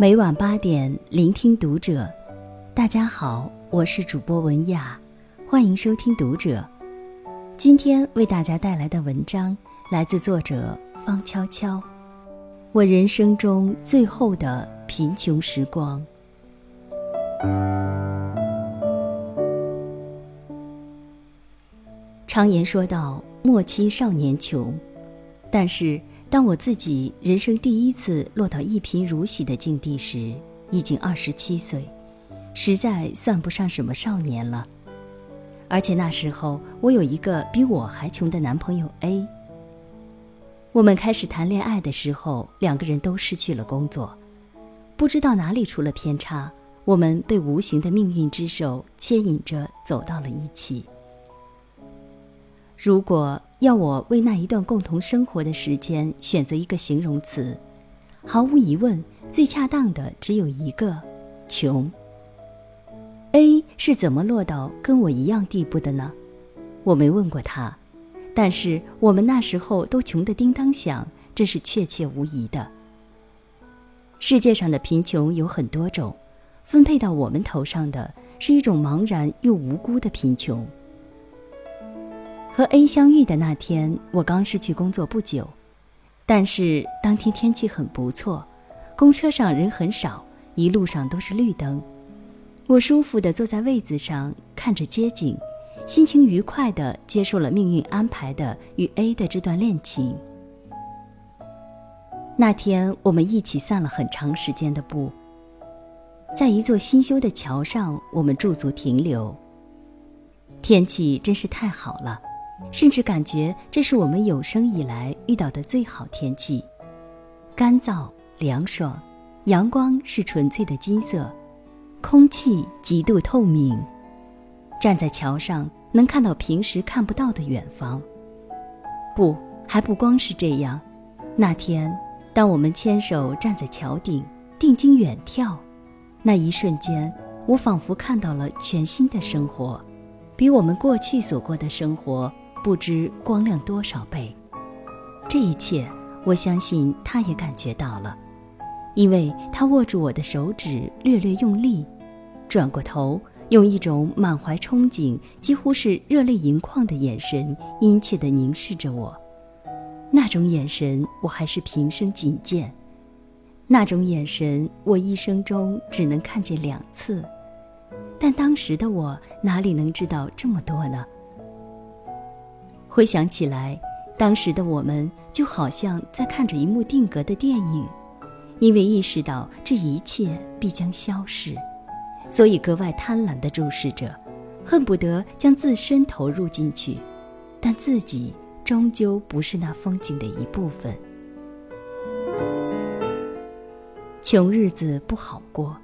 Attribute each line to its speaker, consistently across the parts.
Speaker 1: 每晚八点，聆听读者。大家好，我是主播文雅，欢迎收听读者。今天为大家带来的文章来自作者方悄悄。我人生中最后的贫穷时光。常言说到“莫欺少年穷”，但是当我自己人生第一次落到一贫如洗的境地时，已经二十七岁，实在算不上什么少年了。而且那时候我有一个比我还穷的男朋友 A。我们开始谈恋爱的时候，两个人都失去了工作，不知道哪里出了偏差，我们被无形的命运之手牵引着走到了一起。如果要我为那一段共同生活的时间选择一个形容词，毫无疑问，最恰当的只有一个：穷。A 是怎么落到跟我一样地步的呢？我没问过他，但是我们那时候都穷得叮当响，这是确切无疑的。世界上的贫穷有很多种，分配到我们头上的是一种茫然又无辜的贫穷。和 A 相遇的那天，我刚失去工作不久，但是当天天气很不错，公车上人很少，一路上都是绿灯。我舒服地坐在位子上，看着街景，心情愉快地接受了命运安排的与 A 的这段恋情。那天我们一起散了很长时间的步，在一座新修的桥上，我们驻足停留。天气真是太好了。甚至感觉这是我们有生以来遇到的最好天气，干燥凉爽，阳光是纯粹的金色，空气极度透明。站在桥上能看到平时看不到的远方。不，还不光是这样。那天，当我们牵手站在桥顶，定睛远眺，那一瞬间，我仿佛看到了全新的生活，比我们过去所过的生活。不知光亮多少倍，这一切，我相信他也感觉到了，因为他握住我的手指，略略用力，转过头，用一种满怀憧憬、几乎是热泪盈眶的眼神，殷切地凝视着我。那种眼神，我还是平生仅见。那种眼神，我一生中只能看见两次，但当时的我哪里能知道这么多呢？回想起来，当时的我们就好像在看着一幕定格的电影，因为意识到这一切必将消逝，所以格外贪婪地注视着，恨不得将自身投入进去，但自己终究不是那风景的一部分。穷日子不好过，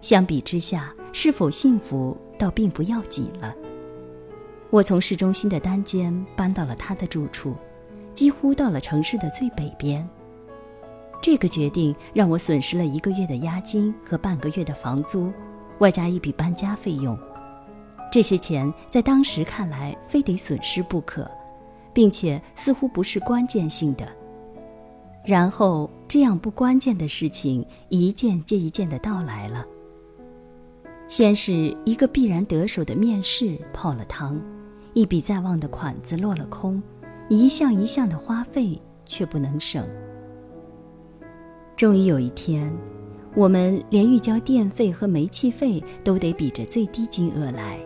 Speaker 1: 相比之下，是否幸福倒并不要紧了。我从市中心的单间搬到了他的住处，几乎到了城市的最北边。这个决定让我损失了一个月的押金和半个月的房租，外加一笔搬家费用。这些钱在当时看来非得损失不可，并且似乎不是关键性的。然后，这样不关键的事情一件接一件的到来了。先是一个必然得手的面试泡了汤。一笔在望的款子落了空，一项一项的花费却不能省。终于有一天，我们连预交电费和煤气费都得比着最低金额来。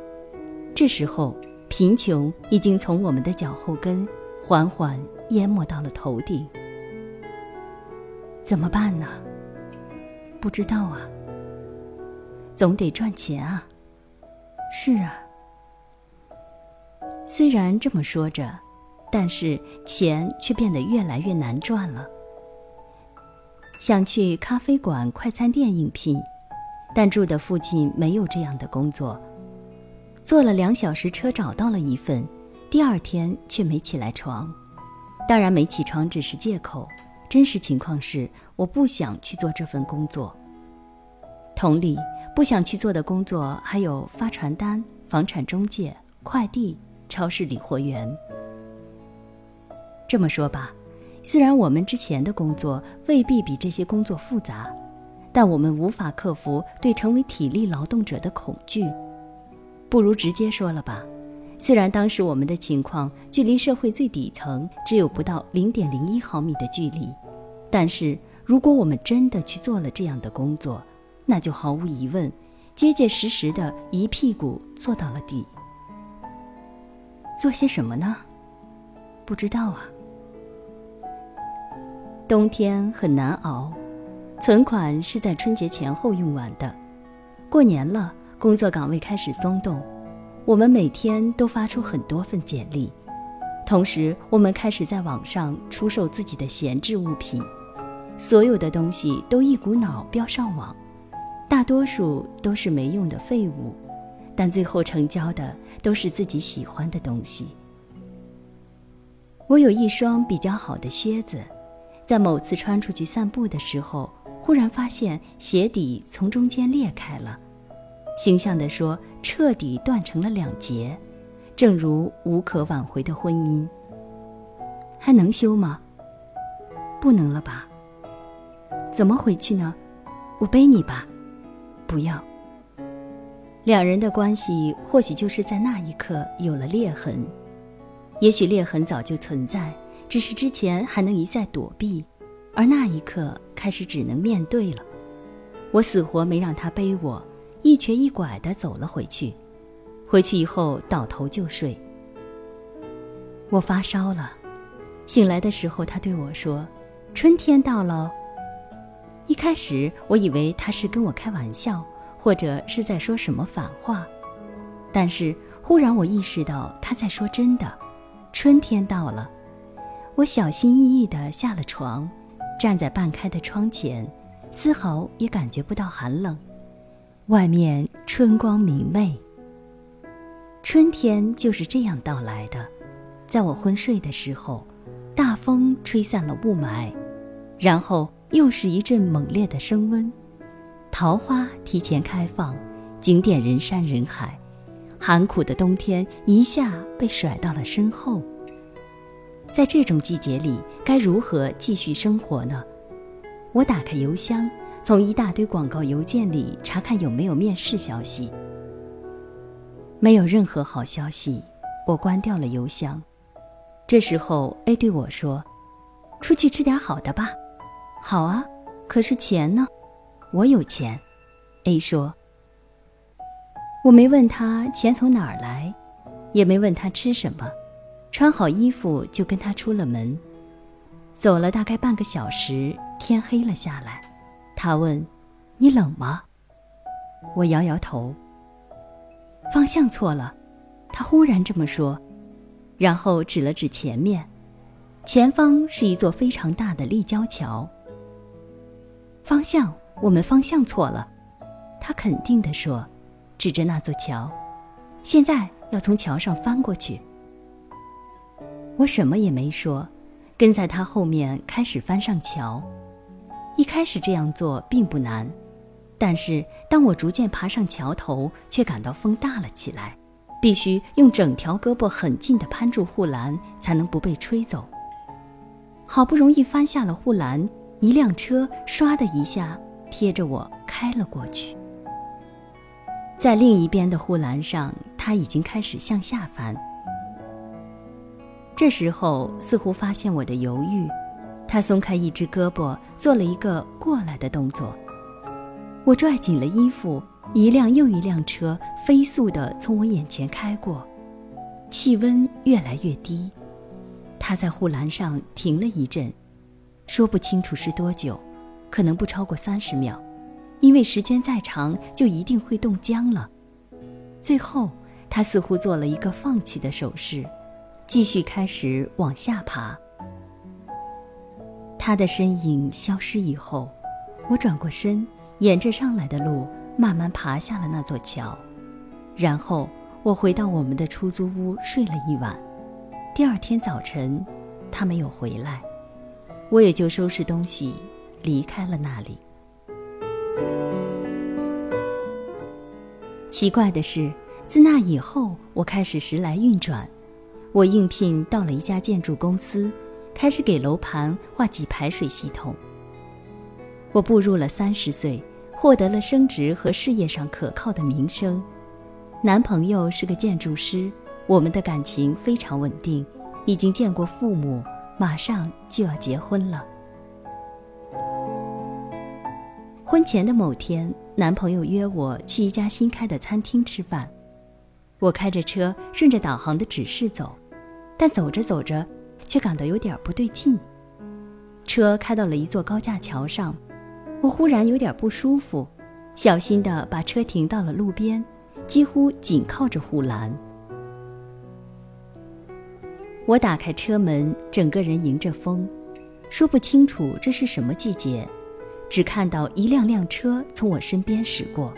Speaker 1: 这时候，贫穷已经从我们的脚后跟缓缓淹没到了头顶。怎么办呢？不知道啊。总得赚钱啊。是啊。虽然这么说着，但是钱却变得越来越难赚了。想去咖啡馆、快餐店应聘，但住的附近没有这样的工作。坐了两小时车找到了一份，第二天却没起来床。当然，没起床只是借口，真实情况是我不想去做这份工作。同理，不想去做的工作还有发传单、房产中介、快递。超市理货员。这么说吧，虽然我们之前的工作未必比这些工作复杂，但我们无法克服对成为体力劳动者的恐惧。不如直接说了吧。虽然当时我们的情况距离社会最底层只有不到零点零一毫米的距离，但是如果我们真的去做了这样的工作，那就毫无疑问，结结实实的一屁股坐到了底。做些什么呢？不知道啊。冬天很难熬，存款是在春节前后用完的，过年了，工作岗位开始松动。我们每天都发出很多份简历，同时我们开始在网上出售自己的闲置物品，所有的东西都一股脑标上网，大多数都是没用的废物，但最后成交的都是自己喜欢的东西。我有一双比较好的靴子，在某次穿出去散步的时候，忽然发现鞋底从中间裂开了。形象地说，彻底断成了两截，正如无可挽回的婚姻。还能修吗？不能了吧？怎么回去呢？我背你吧。不要。两人的关系或许就是在那一刻有了裂痕，也许裂痕早就存在，只是之前还能一再躲避，而那一刻开始只能面对了。我死活没让他背我。一瘸一拐地走了回去，回去以后倒头就睡。我发烧了，醒来的时候他对我说：“春天到了。”一开始我以为他是跟我开玩笑，或者是在说什么反话，但是忽然我意识到他在说真的，春天到了。我小心翼翼地下了床，站在半开的窗前，丝毫也感觉不到寒冷。外面春光明媚，春天就是这样到来的。在我昏睡的时候，大风吹散了雾霾，然后又是一阵猛烈的升温。桃花提前开放，景点人山人海，寒苦的冬天一下被甩到了身后。在这种季节里，该如何继续生活呢？我打开邮箱。从一大堆广告邮件里查看有没有面试消息，没有任何好消息，我关掉了邮箱。这时候，A 对我说：“出去吃点好的吧。”“好啊，可是钱呢？”“我有钱。”A 说。我没问他钱从哪儿来，也没问他吃什么，穿好衣服就跟他出了门。走了大概半个小时，天黑了下来。他问：“你冷吗？”我摇摇头。方向错了，他忽然这么说，然后指了指前面，前方是一座非常大的立交桥。方向，我们方向错了，他肯定地说，指着那座桥，现在要从桥上翻过去。我什么也没说，跟在他后面开始翻上桥。一开始这样做并不难，但是当我逐渐爬上桥头，却感到风大了起来，必须用整条胳膊很近地攀住护栏，才能不被吹走。好不容易翻下了护栏，一辆车唰的一下贴着我开了过去。在另一边的护栏上，他已经开始向下翻。这时候似乎发现我的犹豫。他松开一只胳膊，做了一个过来的动作。我拽紧了衣服，一辆又一辆车飞速地从我眼前开过，气温越来越低。他在护栏上停了一阵，说不清楚是多久，可能不超过三十秒，因为时间再长就一定会冻僵了。最后，他似乎做了一个放弃的手势，继续开始往下爬。他的身影消失以后，我转过身，沿着上来的路慢慢爬下了那座桥，然后我回到我们的出租屋睡了一晚。第二天早晨，他没有回来，我也就收拾东西离开了那里。奇怪的是，自那以后，我开始时来运转，我应聘到了一家建筑公司。开始给楼盘画几排水系统。我步入了三十岁，获得了升职和事业上可靠的名声。男朋友是个建筑师，我们的感情非常稳定，已经见过父母，马上就要结婚了。婚前的某天，男朋友约我去一家新开的餐厅吃饭。我开着车顺着导航的指示走，但走着走着，却感到有点不对劲。车开到了一座高架桥上，我忽然有点不舒服，小心地把车停到了路边。几乎紧靠着护栏。我打开车门，整个人迎着风，说不清楚这是什么季节，只看到一辆辆车从我身边驶过，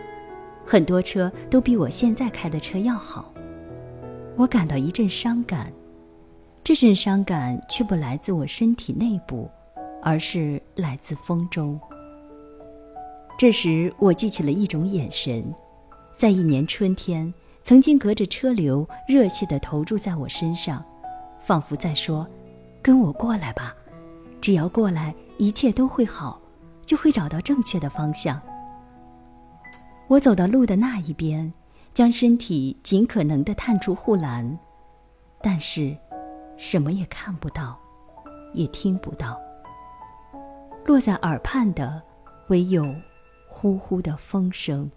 Speaker 1: 很多车都比我现在开的车要好。我感到一阵伤感，这阵伤感却不来自我身体内部，而是来自风中。这时，我记起了一种眼神。在一年春天，曾经隔着车流热切地投注在我身上，仿佛在说：“跟我过来吧，只要过来，一切都会好，就会找到正确的方向。”我走到路的那一边，将身体尽可能的探出护栏，但是，什么也看不到，也听不到。落在耳畔的，唯有呼呼的风声。